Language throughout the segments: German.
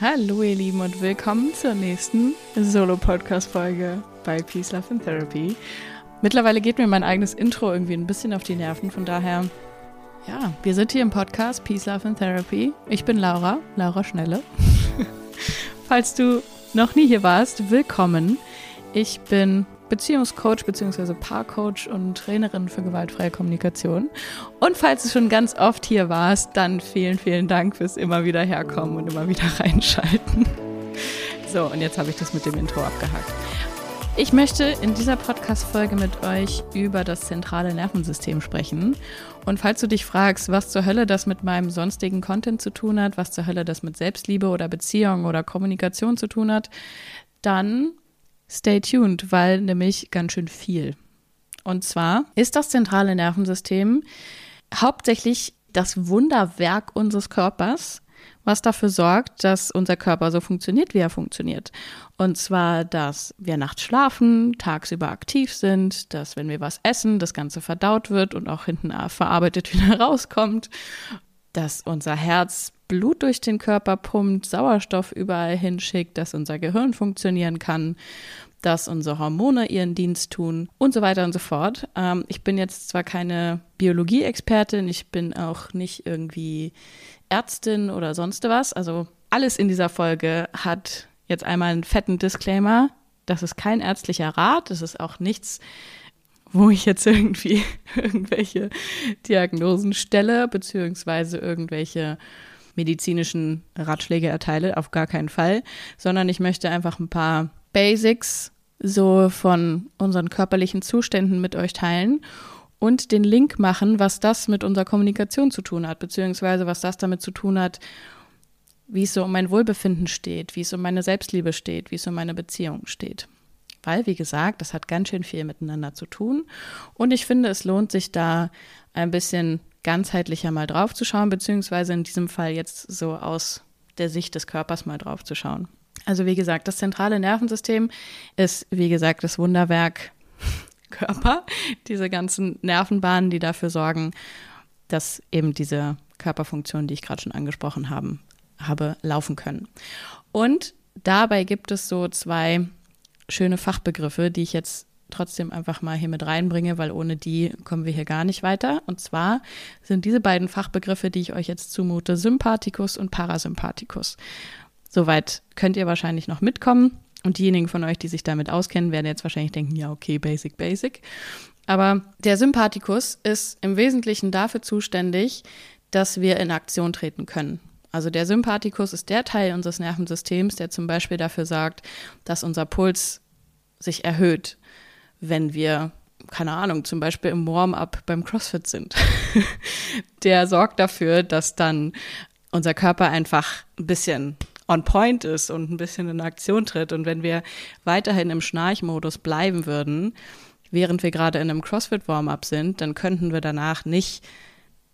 Hallo ihr Lieben und willkommen zur nächsten Solo-Podcast-Folge bei Peace, Love and Therapy. Mittlerweile geht mir mein eigenes Intro irgendwie ein bisschen auf die Nerven, von daher, ja, wir sind hier im Podcast Peace, Love and Therapy. Ich bin Laura, Laura Schnelle. Falls du noch nie hier warst, willkommen. Ich bin Beziehungscoach bzw. Paarcoach und Trainerin für gewaltfreie Kommunikation. Und falls du schon ganz oft hier warst, dann vielen, vielen Dank fürs immer wieder herkommen und immer wieder reinschalten. So, und jetzt habe ich das mit dem Intro abgehakt. Ich möchte in dieser Podcast-Folge mit euch über das zentrale Nervensystem sprechen. Und falls du dich fragst, was zur Hölle das mit meinem sonstigen Content zu tun hat, was zur Hölle das mit Selbstliebe oder Beziehung oder Kommunikation zu tun hat, dann Stay tuned, weil nämlich ganz schön viel. Und zwar ist das zentrale Nervensystem hauptsächlich das Wunderwerk unseres Körpers, was dafür sorgt, dass unser Körper so funktioniert, wie er funktioniert. Und zwar, dass wir nachts schlafen, tagsüber aktiv sind, dass wenn wir was essen, das Ganze verdaut wird und auch hinten verarbeitet wieder rauskommt, dass unser Herz Blut durch den Körper pumpt, Sauerstoff überall hinschickt, dass unser Gehirn funktionieren kann, dass unsere Hormone ihren Dienst tun und so weiter und so fort. Ähm, ich bin jetzt zwar keine Biologie-Expertin, ich bin auch nicht irgendwie Ärztin oder sonst was. Also alles in dieser Folge hat jetzt einmal einen fetten Disclaimer. Das ist kein ärztlicher Rat, das ist auch nichts, wo ich jetzt irgendwie irgendwelche Diagnosen stelle, beziehungsweise irgendwelche medizinischen Ratschläge erteile, auf gar keinen Fall, sondern ich möchte einfach ein paar Basics so von unseren körperlichen Zuständen mit euch teilen und den Link machen, was das mit unserer Kommunikation zu tun hat, beziehungsweise was das damit zu tun hat, wie es so um mein Wohlbefinden steht, wie es um meine Selbstliebe steht, wie es um meine Beziehung steht. Weil, wie gesagt, das hat ganz schön viel miteinander zu tun. Und ich finde, es lohnt sich da ein bisschen ganzheitlicher mal drauf zu schauen, beziehungsweise in diesem Fall jetzt so aus der Sicht des Körpers mal drauf zu schauen. Also wie gesagt, das zentrale Nervensystem ist, wie gesagt, das Wunderwerk Körper, diese ganzen Nervenbahnen, die dafür sorgen, dass eben diese Körperfunktionen, die ich gerade schon angesprochen haben, habe, laufen können. Und dabei gibt es so zwei schöne Fachbegriffe, die ich jetzt trotzdem einfach mal hier mit reinbringe, weil ohne die kommen wir hier gar nicht weiter. Und zwar sind diese beiden Fachbegriffe, die ich euch jetzt zumute, Sympathikus und Parasympathikus. Soweit könnt ihr wahrscheinlich noch mitkommen. Und diejenigen von euch, die sich damit auskennen, werden jetzt wahrscheinlich denken, ja, okay, basic, basic. Aber der Sympathikus ist im Wesentlichen dafür zuständig, dass wir in Aktion treten können. Also der Sympathikus ist der Teil unseres Nervensystems, der zum Beispiel dafür sorgt, dass unser Puls sich erhöht, wenn wir, keine Ahnung, zum Beispiel im Warm-up beim CrossFit sind. der sorgt dafür, dass dann unser Körper einfach ein bisschen on point ist und ein bisschen in Aktion tritt. Und wenn wir weiterhin im Schnarchmodus bleiben würden, während wir gerade in einem CrossFit-Warm-up sind, dann könnten wir danach nicht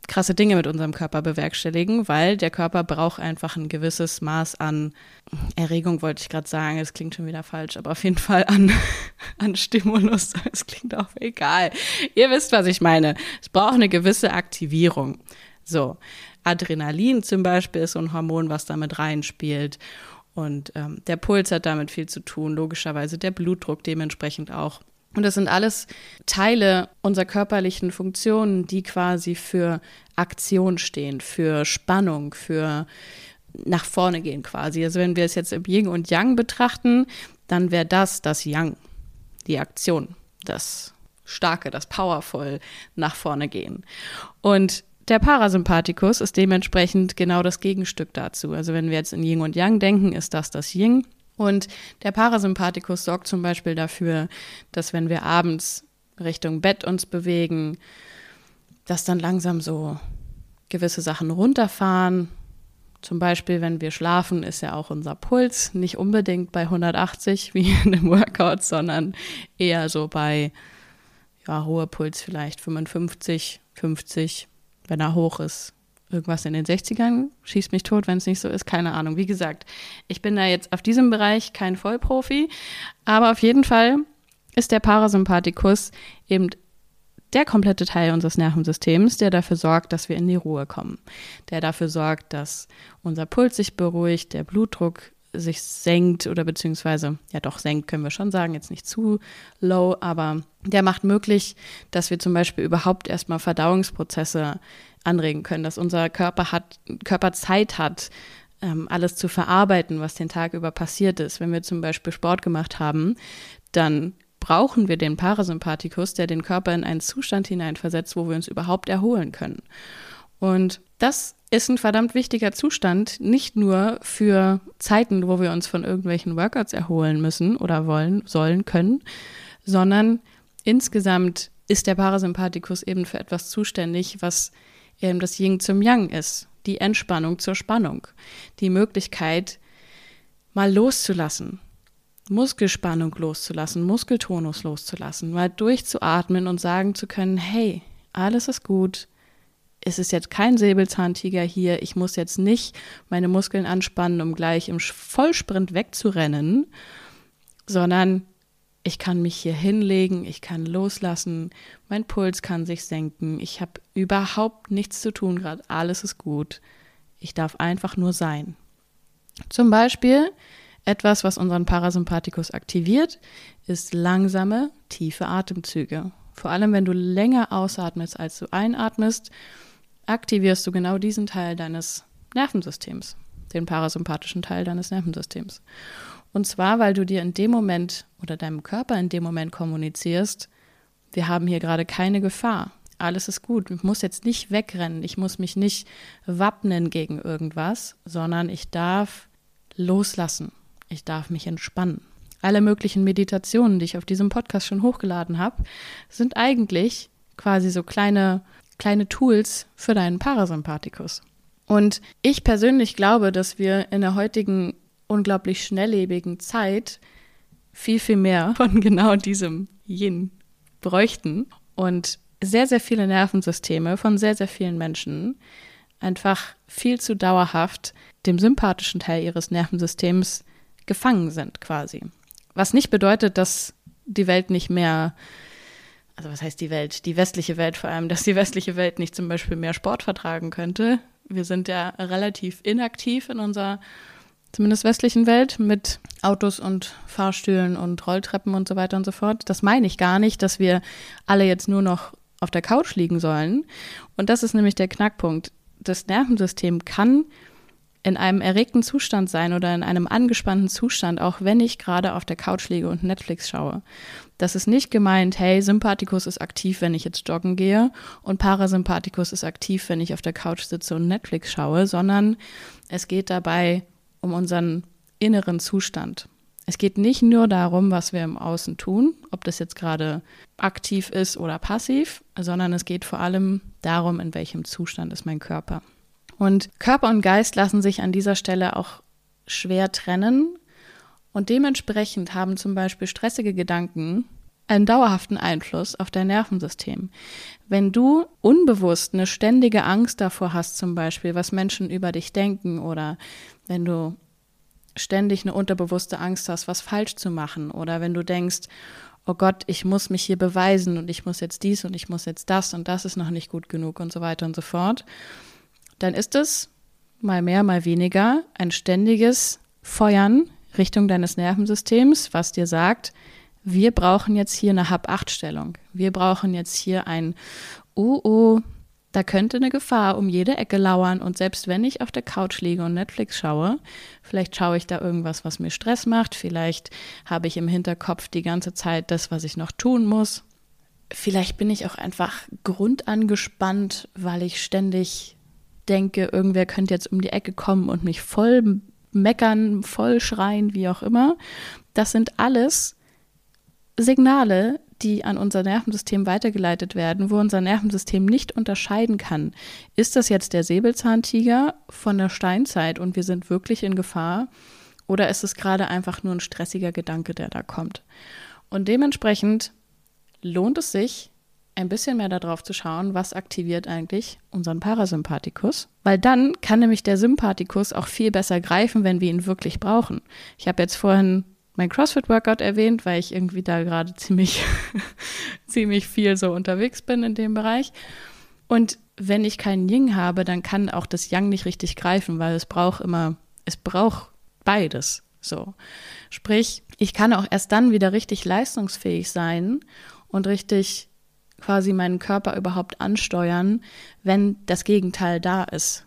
krasse Dinge mit unserem Körper bewerkstelligen, weil der Körper braucht einfach ein gewisses Maß an Erregung, wollte ich gerade sagen. Es klingt schon wieder falsch, aber auf jeden Fall an, an Stimulus. Es klingt auch egal. Ihr wisst, was ich meine. Es braucht eine gewisse Aktivierung. So. Adrenalin zum Beispiel ist so ein Hormon, was damit reinspielt. Und ähm, der Puls hat damit viel zu tun, logischerweise der Blutdruck dementsprechend auch. Und das sind alles Teile unserer körperlichen Funktionen, die quasi für Aktion stehen, für Spannung, für nach vorne gehen quasi. Also wenn wir es jetzt im Yin und Yang betrachten, dann wäre das das Yang, die Aktion, das Starke, das Powerful nach vorne gehen. Und der Parasympathikus ist dementsprechend genau das Gegenstück dazu. Also wenn wir jetzt in Yin und Yang denken, ist das das Yin. Und der Parasympathikus sorgt zum Beispiel dafür, dass wenn wir abends Richtung Bett uns bewegen, dass dann langsam so gewisse Sachen runterfahren. Zum Beispiel, wenn wir schlafen, ist ja auch unser Puls nicht unbedingt bei 180 wie in einem Workout, sondern eher so bei, ja, hoher Puls vielleicht 55, 50, wenn er hoch ist, irgendwas in den 60ern, schießt mich tot, wenn es nicht so ist, keine Ahnung. Wie gesagt, ich bin da jetzt auf diesem Bereich kein Vollprofi, aber auf jeden Fall ist der Parasympathikus eben der komplette Teil unseres Nervensystems, der dafür sorgt, dass wir in die Ruhe kommen, der dafür sorgt, dass unser Puls sich beruhigt, der Blutdruck sich senkt oder beziehungsweise, ja doch, senkt können wir schon sagen, jetzt nicht zu low, aber der macht möglich, dass wir zum Beispiel überhaupt erstmal Verdauungsprozesse anregen können, dass unser Körper hat, Körper Zeit hat, ähm, alles zu verarbeiten, was den Tag über passiert ist. Wenn wir zum Beispiel Sport gemacht haben, dann brauchen wir den Parasympathikus, der den Körper in einen Zustand hineinversetzt, wo wir uns überhaupt erholen können. Und das ist ein verdammt wichtiger Zustand, nicht nur für Zeiten, wo wir uns von irgendwelchen Workouts erholen müssen oder wollen, sollen, können, sondern insgesamt ist der Parasympathikus eben für etwas zuständig, was eben das Yin zum Yang ist, die Entspannung zur Spannung, die Möglichkeit, mal loszulassen, Muskelspannung loszulassen, Muskeltonus loszulassen, mal durchzuatmen und sagen zu können, hey, alles ist gut, es ist jetzt kein Säbelzahntiger hier, ich muss jetzt nicht meine Muskeln anspannen, um gleich im Vollsprint wegzurennen, sondern ich kann mich hier hinlegen, ich kann loslassen, mein Puls kann sich senken, ich habe überhaupt nichts zu tun gerade, alles ist gut. Ich darf einfach nur sein. Zum Beispiel etwas, was unseren Parasympathikus aktiviert, ist langsame, tiefe Atemzüge. Vor allem, wenn du länger ausatmest, als du einatmest, aktivierst du genau diesen Teil deines Nervensystems, den parasympathischen Teil deines Nervensystems. Und zwar, weil du dir in dem Moment oder deinem Körper in dem Moment kommunizierst, wir haben hier gerade keine Gefahr. Alles ist gut. Ich muss jetzt nicht wegrennen. Ich muss mich nicht wappnen gegen irgendwas, sondern ich darf loslassen. Ich darf mich entspannen. Alle möglichen Meditationen, die ich auf diesem Podcast schon hochgeladen habe, sind eigentlich quasi so kleine kleine Tools für deinen Parasympathikus. Und ich persönlich glaube, dass wir in der heutigen unglaublich schnelllebigen Zeit viel, viel mehr von genau diesem Yin bräuchten und sehr, sehr viele Nervensysteme von sehr, sehr vielen Menschen einfach viel zu dauerhaft dem sympathischen Teil ihres Nervensystems gefangen sind quasi. Was nicht bedeutet, dass die Welt nicht mehr also was heißt die Welt, die westliche Welt vor allem, dass die westliche Welt nicht zum Beispiel mehr Sport vertragen könnte. Wir sind ja relativ inaktiv in unserer zumindest westlichen Welt mit Autos und Fahrstühlen und Rolltreppen und so weiter und so fort. Das meine ich gar nicht, dass wir alle jetzt nur noch auf der Couch liegen sollen. Und das ist nämlich der Knackpunkt. Das Nervensystem kann in einem erregten Zustand sein oder in einem angespannten Zustand, auch wenn ich gerade auf der Couch liege und Netflix schaue. Das ist nicht gemeint, hey, Sympathikus ist aktiv, wenn ich jetzt joggen gehe und Parasympathikus ist aktiv, wenn ich auf der Couch sitze und Netflix schaue, sondern es geht dabei um unseren inneren Zustand. Es geht nicht nur darum, was wir im Außen tun, ob das jetzt gerade aktiv ist oder passiv, sondern es geht vor allem darum, in welchem Zustand ist mein Körper. Und Körper und Geist lassen sich an dieser Stelle auch schwer trennen. Und dementsprechend haben zum Beispiel stressige Gedanken einen dauerhaften Einfluss auf dein Nervensystem. Wenn du unbewusst eine ständige Angst davor hast, zum Beispiel, was Menschen über dich denken, oder wenn du ständig eine unterbewusste Angst hast, was falsch zu machen, oder wenn du denkst, oh Gott, ich muss mich hier beweisen und ich muss jetzt dies und ich muss jetzt das und das ist noch nicht gut genug und so weiter und so fort, dann ist es mal mehr, mal weniger ein ständiges Feuern Richtung deines Nervensystems, was dir sagt, wir brauchen jetzt hier eine Hab-8-Stellung. Wir brauchen jetzt hier ein, oh, oh, da könnte eine Gefahr um jede Ecke lauern. Und selbst wenn ich auf der Couch liege und Netflix schaue, vielleicht schaue ich da irgendwas, was mir Stress macht. Vielleicht habe ich im Hinterkopf die ganze Zeit das, was ich noch tun muss. Vielleicht bin ich auch einfach grundangespannt, weil ich ständig denke, irgendwer könnte jetzt um die Ecke kommen und mich voll meckern, voll schreien, wie auch immer. Das sind alles Signale, die an unser Nervensystem weitergeleitet werden, wo unser Nervensystem nicht unterscheiden kann. Ist das jetzt der Säbelzahntiger von der Steinzeit und wir sind wirklich in Gefahr? Oder ist es gerade einfach nur ein stressiger Gedanke, der da kommt? Und dementsprechend lohnt es sich, ein bisschen mehr darauf zu schauen, was aktiviert eigentlich unseren Parasympathikus, weil dann kann nämlich der Sympathikus auch viel besser greifen, wenn wir ihn wirklich brauchen. Ich habe jetzt vorhin mein CrossFit-Workout erwähnt, weil ich irgendwie da gerade ziemlich, ziemlich viel so unterwegs bin in dem Bereich. Und wenn ich keinen Ying habe, dann kann auch das Yang nicht richtig greifen, weil es braucht immer, es braucht beides. So. Sprich, ich kann auch erst dann wieder richtig leistungsfähig sein und richtig quasi meinen Körper überhaupt ansteuern, wenn das Gegenteil da ist.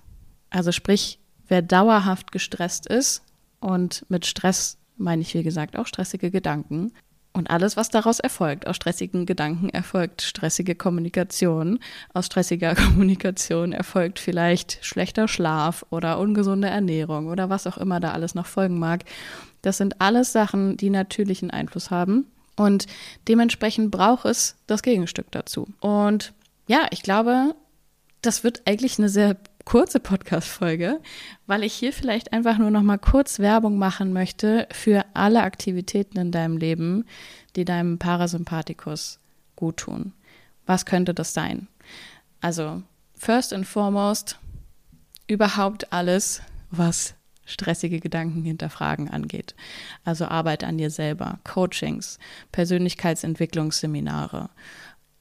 Also sprich, wer dauerhaft gestresst ist und mit Stress meine ich, wie gesagt, auch stressige Gedanken, und alles, was daraus erfolgt, aus stressigen Gedanken erfolgt stressige Kommunikation. Aus stressiger Kommunikation erfolgt vielleicht schlechter Schlaf oder ungesunde Ernährung oder was auch immer da alles noch folgen mag. Das sind alles Sachen, die natürlichen Einfluss haben. Und dementsprechend braucht es das Gegenstück dazu. Und ja, ich glaube, das wird eigentlich eine sehr kurze Podcast-Folge, weil ich hier vielleicht einfach nur noch mal kurz Werbung machen möchte für alle Aktivitäten in deinem Leben, die deinem Parasympathikus gut tun. Was könnte das sein? Also, first and foremost, überhaupt alles, was stressige Gedanken hinterfragen angeht. Also Arbeit an dir selber, Coachings, Persönlichkeitsentwicklungsseminare,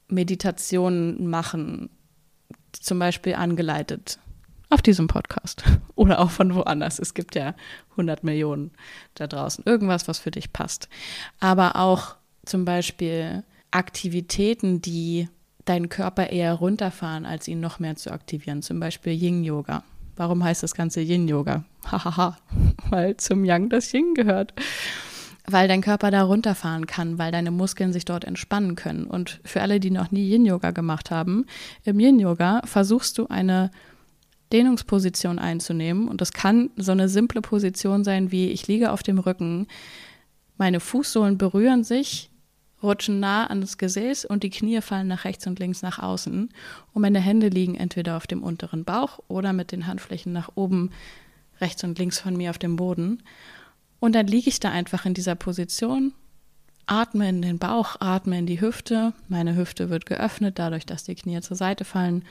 Meditationen machen, zum Beispiel angeleitet auf diesem Podcast oder auch von woanders. Es gibt ja 100 Millionen da draußen. Irgendwas, was für dich passt. Aber auch zum Beispiel Aktivitäten, die deinen Körper eher runterfahren, als ihn noch mehr zu aktivieren. Zum Beispiel Yin-Yoga. Warum heißt das Ganze Yin-Yoga? Hahaha, weil zum Yang das Yin gehört. Weil dein Körper da runterfahren kann, weil deine Muskeln sich dort entspannen können. Und für alle, die noch nie Yin-Yoga gemacht haben, im Yin-Yoga versuchst du eine Dehnungsposition einzunehmen. Und das kann so eine simple Position sein wie ich liege auf dem Rücken, meine Fußsohlen berühren sich, rutschen nah an das Gesäß und die Knie fallen nach rechts und links nach außen. Und meine Hände liegen entweder auf dem unteren Bauch oder mit den Handflächen nach oben, rechts und links von mir auf dem Boden. Und dann liege ich da einfach in dieser Position, atme in den Bauch, atme in die Hüfte. Meine Hüfte wird geöffnet, dadurch, dass die Knie zur Seite fallen.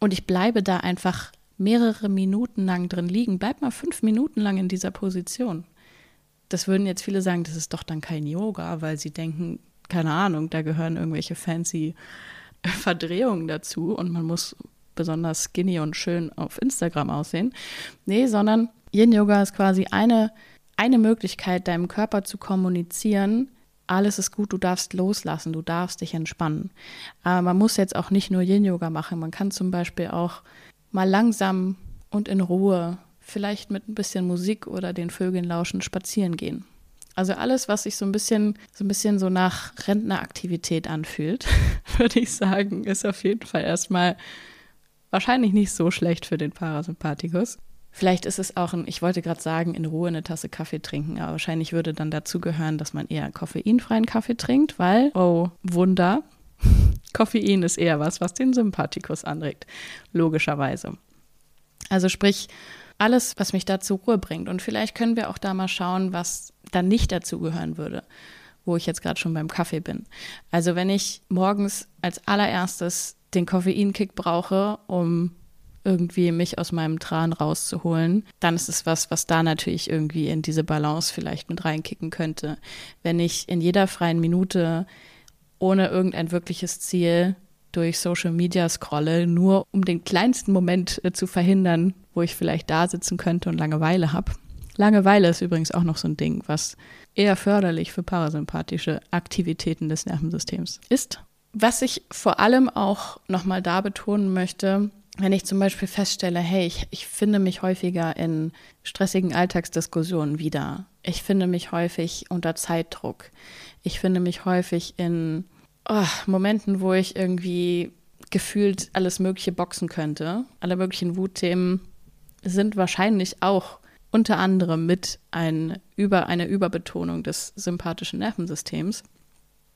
Und ich bleibe da einfach mehrere Minuten lang drin liegen. Bleib mal fünf Minuten lang in dieser Position. Das würden jetzt viele sagen, das ist doch dann kein Yoga, weil sie denken, keine Ahnung, da gehören irgendwelche fancy Verdrehungen dazu und man muss besonders skinny und schön auf Instagram aussehen. Nee, sondern Yin Yoga ist quasi eine, eine Möglichkeit, deinem Körper zu kommunizieren, alles ist gut, du darfst loslassen, du darfst dich entspannen. Aber man muss jetzt auch nicht nur Yin Yoga machen, man kann zum Beispiel auch mal langsam und in Ruhe, vielleicht mit ein bisschen Musik oder den Vögeln lauschen, spazieren gehen. Also alles, was sich so ein bisschen, so ein bisschen so nach Rentneraktivität anfühlt, würde ich sagen, ist auf jeden Fall erstmal wahrscheinlich nicht so schlecht für den Parasympathikus. Vielleicht ist es auch ein, ich wollte gerade sagen, in Ruhe eine Tasse Kaffee trinken, aber wahrscheinlich würde dann dazu gehören, dass man eher koffeinfreien Kaffee trinkt, weil, oh Wunder, Koffein ist eher was, was den Sympathikus anregt, logischerweise. Also sprich, alles, was mich da zur Ruhe bringt. Und vielleicht können wir auch da mal schauen, was dann nicht dazu gehören würde, wo ich jetzt gerade schon beim Kaffee bin. Also wenn ich morgens als allererstes den Koffeinkick brauche, um irgendwie mich aus meinem Tran rauszuholen, dann ist es was, was da natürlich irgendwie in diese Balance vielleicht mit reinkicken könnte. Wenn ich in jeder freien Minute ohne irgendein wirkliches Ziel durch Social Media scrolle, nur um den kleinsten Moment äh, zu verhindern, wo ich vielleicht da sitzen könnte und Langeweile habe. Langeweile ist übrigens auch noch so ein Ding, was eher förderlich für parasympathische Aktivitäten des Nervensystems ist. Was ich vor allem auch nochmal da betonen möchte, wenn ich zum Beispiel feststelle, hey, ich, ich finde mich häufiger in stressigen Alltagsdiskussionen wieder. Ich finde mich häufig unter Zeitdruck. Ich finde mich häufig in oh, Momenten, wo ich irgendwie gefühlt alles Mögliche boxen könnte. Alle möglichen Wutthemen sind wahrscheinlich auch unter anderem mit ein, über, einer Überbetonung des sympathischen Nervensystems.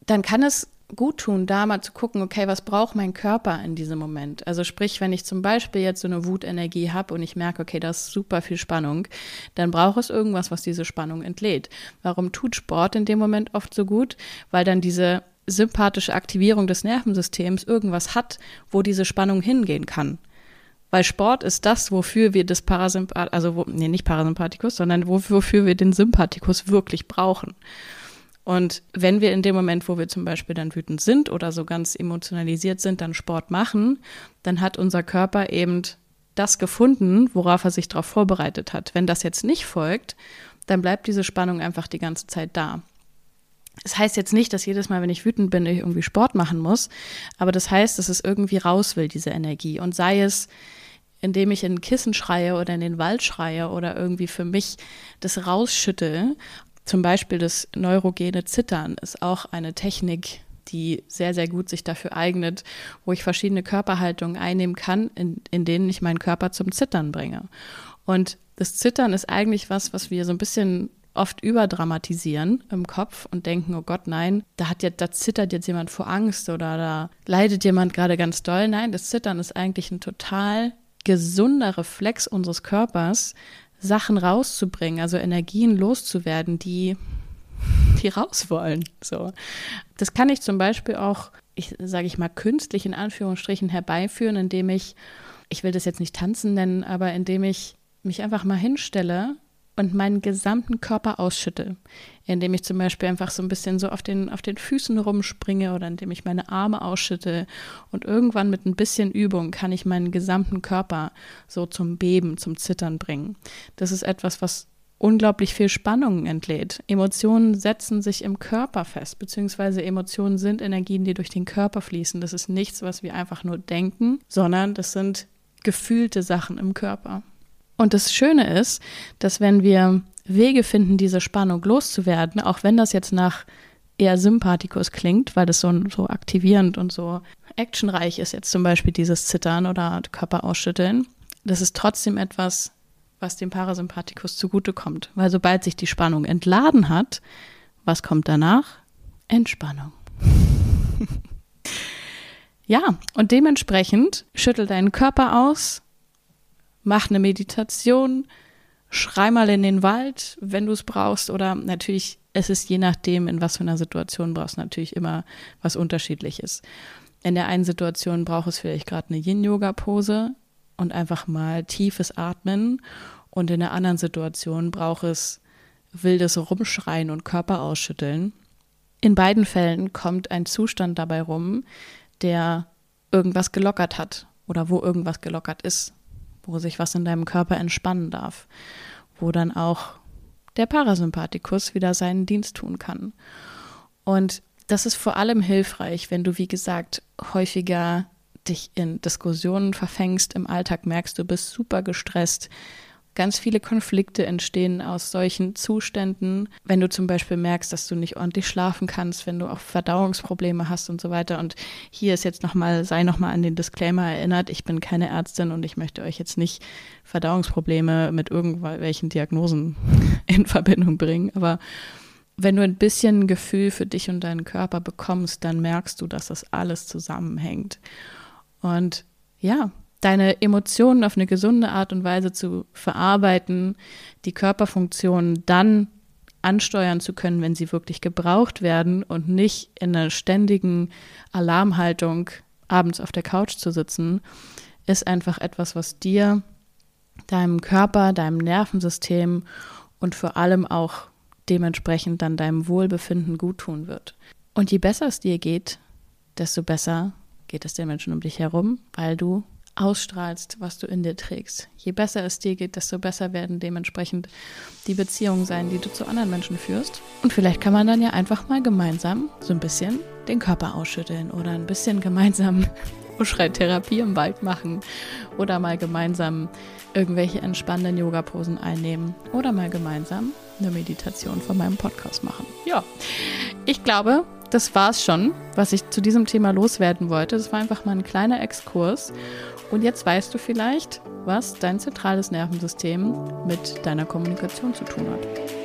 Dann kann es gut tun, da mal zu gucken, okay, was braucht mein Körper in diesem Moment? Also sprich, wenn ich zum Beispiel jetzt so eine Wutenergie habe und ich merke, okay, da ist super viel Spannung, dann braucht es irgendwas, was diese Spannung entlädt. Warum tut Sport in dem Moment oft so gut? Weil dann diese sympathische Aktivierung des Nervensystems irgendwas hat, wo diese Spannung hingehen kann. Weil Sport ist das, wofür wir das Parasympathikus, also wo, nee, nicht Parasympathikus, sondern wofür wir den Sympathikus wirklich brauchen. Und wenn wir in dem Moment, wo wir zum Beispiel dann wütend sind oder so ganz emotionalisiert sind, dann Sport machen, dann hat unser Körper eben das gefunden, worauf er sich darauf vorbereitet hat. Wenn das jetzt nicht folgt, dann bleibt diese Spannung einfach die ganze Zeit da. Das heißt jetzt nicht, dass jedes Mal, wenn ich wütend bin, ich irgendwie Sport machen muss, aber das heißt, dass es irgendwie raus will, diese Energie. Und sei es, indem ich in ein Kissen schreie oder in den Wald schreie oder irgendwie für mich das rausschütte. Zum Beispiel das neurogene Zittern ist auch eine Technik, die sehr, sehr gut sich dafür eignet, wo ich verschiedene Körperhaltungen einnehmen kann, in, in denen ich meinen Körper zum Zittern bringe. Und das Zittern ist eigentlich was, was wir so ein bisschen oft überdramatisieren im Kopf und denken, oh Gott, nein, da hat jetzt, da zittert jetzt jemand vor Angst oder da leidet jemand gerade ganz doll. Nein, das Zittern ist eigentlich ein total gesunder Reflex unseres Körpers, Sachen rauszubringen, also Energien loszuwerden, die, die raus wollen. So. Das kann ich zum Beispiel auch, ich sage ich mal, künstlich in Anführungsstrichen herbeiführen, indem ich, ich will das jetzt nicht tanzen nennen, aber indem ich mich einfach mal hinstelle und meinen gesamten Körper ausschütte, indem ich zum Beispiel einfach so ein bisschen so auf den, auf den Füßen rumspringe oder indem ich meine Arme ausschütte und irgendwann mit ein bisschen Übung kann ich meinen gesamten Körper so zum Beben, zum Zittern bringen. Das ist etwas, was unglaublich viel Spannung entlädt. Emotionen setzen sich im Körper fest, beziehungsweise Emotionen sind Energien, die durch den Körper fließen. Das ist nichts, was wir einfach nur denken, sondern das sind gefühlte Sachen im Körper. Und das Schöne ist, dass wenn wir Wege finden, diese Spannung loszuwerden, auch wenn das jetzt nach eher Sympathikus klingt, weil das so, so aktivierend und so actionreich ist, jetzt zum Beispiel dieses Zittern oder Körper ausschütteln, das ist trotzdem etwas, was dem Parasympathikus zugutekommt. Weil sobald sich die Spannung entladen hat, was kommt danach? Entspannung. ja, und dementsprechend schüttel deinen Körper aus, mach eine Meditation, schrei mal in den Wald, wenn du es brauchst. Oder natürlich, es ist je nachdem, in was für einer Situation brauchst, natürlich immer was Unterschiedliches. In der einen Situation braucht es vielleicht gerade eine Yin-Yoga-Pose und einfach mal tiefes Atmen. Und in der anderen Situation braucht es wildes Rumschreien und Körper ausschütteln. In beiden Fällen kommt ein Zustand dabei rum, der irgendwas gelockert hat oder wo irgendwas gelockert ist wo sich was in deinem Körper entspannen darf, wo dann auch der Parasympathikus wieder seinen Dienst tun kann. Und das ist vor allem hilfreich, wenn du, wie gesagt, häufiger dich in Diskussionen verfängst, im Alltag merkst, du bist super gestresst, Ganz viele Konflikte entstehen aus solchen Zuständen, wenn du zum Beispiel merkst, dass du nicht ordentlich schlafen kannst, wenn du auch Verdauungsprobleme hast und so weiter. Und hier ist jetzt nochmal, sei nochmal an den Disclaimer erinnert, ich bin keine Ärztin und ich möchte euch jetzt nicht Verdauungsprobleme mit irgendwelchen Diagnosen in Verbindung bringen. Aber wenn du ein bisschen Gefühl für dich und deinen Körper bekommst, dann merkst du, dass das alles zusammenhängt. Und ja, deine Emotionen auf eine gesunde Art und Weise zu verarbeiten, die Körperfunktionen dann ansteuern zu können, wenn sie wirklich gebraucht werden und nicht in einer ständigen Alarmhaltung abends auf der Couch zu sitzen, ist einfach etwas, was dir, deinem Körper, deinem Nervensystem und vor allem auch dementsprechend dann deinem Wohlbefinden guttun wird. Und je besser es dir geht, desto besser geht es den Menschen um dich herum, weil du ausstrahlst, was du in dir trägst. Je besser es dir geht, desto besser werden dementsprechend die Beziehungen sein, die du zu anderen Menschen führst. Und vielleicht kann man dann ja einfach mal gemeinsam so ein bisschen den Körper ausschütteln oder ein bisschen gemeinsam Uschrei-Therapie im Wald machen oder mal gemeinsam irgendwelche entspannenden Yoga-Posen einnehmen oder mal gemeinsam eine Meditation von meinem Podcast machen. Ja, ich glaube, das war es schon, was ich zu diesem Thema loswerden wollte. Das war einfach mal ein kleiner Exkurs. Und jetzt weißt du vielleicht, was dein zentrales Nervensystem mit deiner Kommunikation zu tun hat.